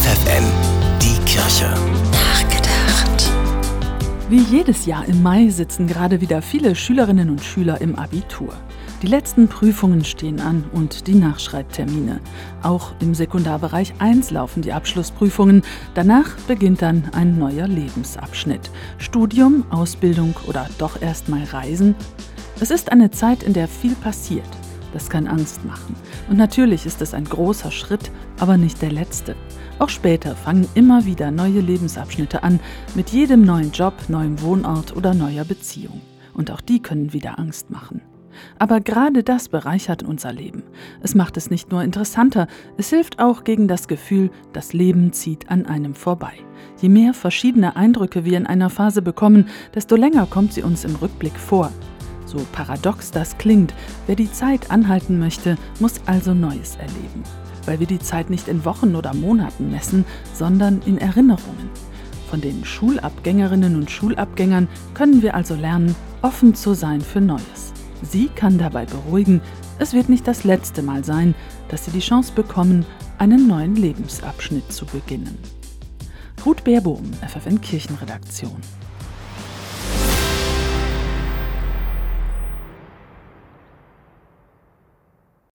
FFN, die Kirche. Nachgedacht. Wie jedes Jahr im Mai sitzen gerade wieder viele Schülerinnen und Schüler im Abitur. Die letzten Prüfungen stehen an und die Nachschreibtermine. Auch im Sekundarbereich 1 laufen die Abschlussprüfungen. Danach beginnt dann ein neuer Lebensabschnitt. Studium, Ausbildung oder doch erst mal Reisen. Es ist eine Zeit, in der viel passiert. Das kann Angst machen. Und natürlich ist es ein großer Schritt, aber nicht der letzte. Auch später fangen immer wieder neue Lebensabschnitte an, mit jedem neuen Job, neuem Wohnort oder neuer Beziehung. Und auch die können wieder Angst machen. Aber gerade das bereichert unser Leben. Es macht es nicht nur interessanter, es hilft auch gegen das Gefühl, das Leben zieht an einem vorbei. Je mehr verschiedene Eindrücke wir in einer Phase bekommen, desto länger kommt sie uns im Rückblick vor. So paradox das klingt, wer die Zeit anhalten möchte, muss also Neues erleben. Weil wir die Zeit nicht in Wochen oder Monaten messen, sondern in Erinnerungen. Von den Schulabgängerinnen und Schulabgängern können wir also lernen, offen zu sein für Neues. Sie kann dabei beruhigen, es wird nicht das letzte Mal sein, dass Sie die Chance bekommen, einen neuen Lebensabschnitt zu beginnen. Ruth Baerbohm, FFN Kirchenredaktion.